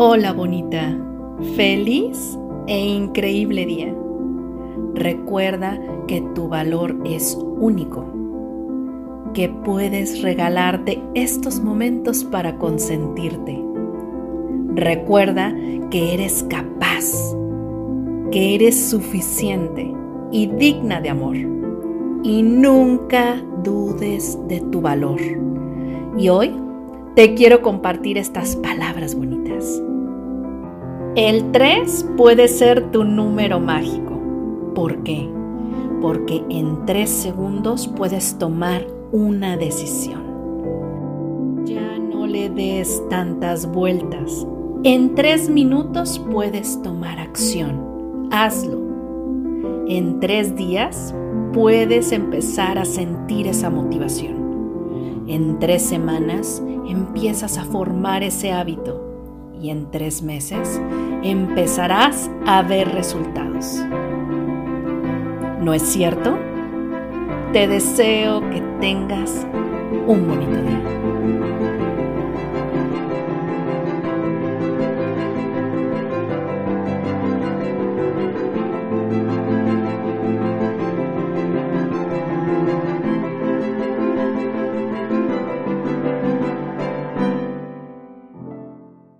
Hola bonita, feliz e increíble día. Recuerda que tu valor es único, que puedes regalarte estos momentos para consentirte. Recuerda que eres capaz, que eres suficiente y digna de amor. Y nunca dudes de tu valor. Y hoy te quiero compartir estas palabras bonitas. El 3 puede ser tu número mágico. ¿Por qué? Porque en 3 segundos puedes tomar una decisión. Ya no le des tantas vueltas. En 3 minutos puedes tomar acción. Hazlo. En 3 días puedes empezar a sentir esa motivación. En tres semanas empiezas a formar ese hábito y en tres meses empezarás a ver resultados. ¿No es cierto? Te deseo que tengas un bonito día.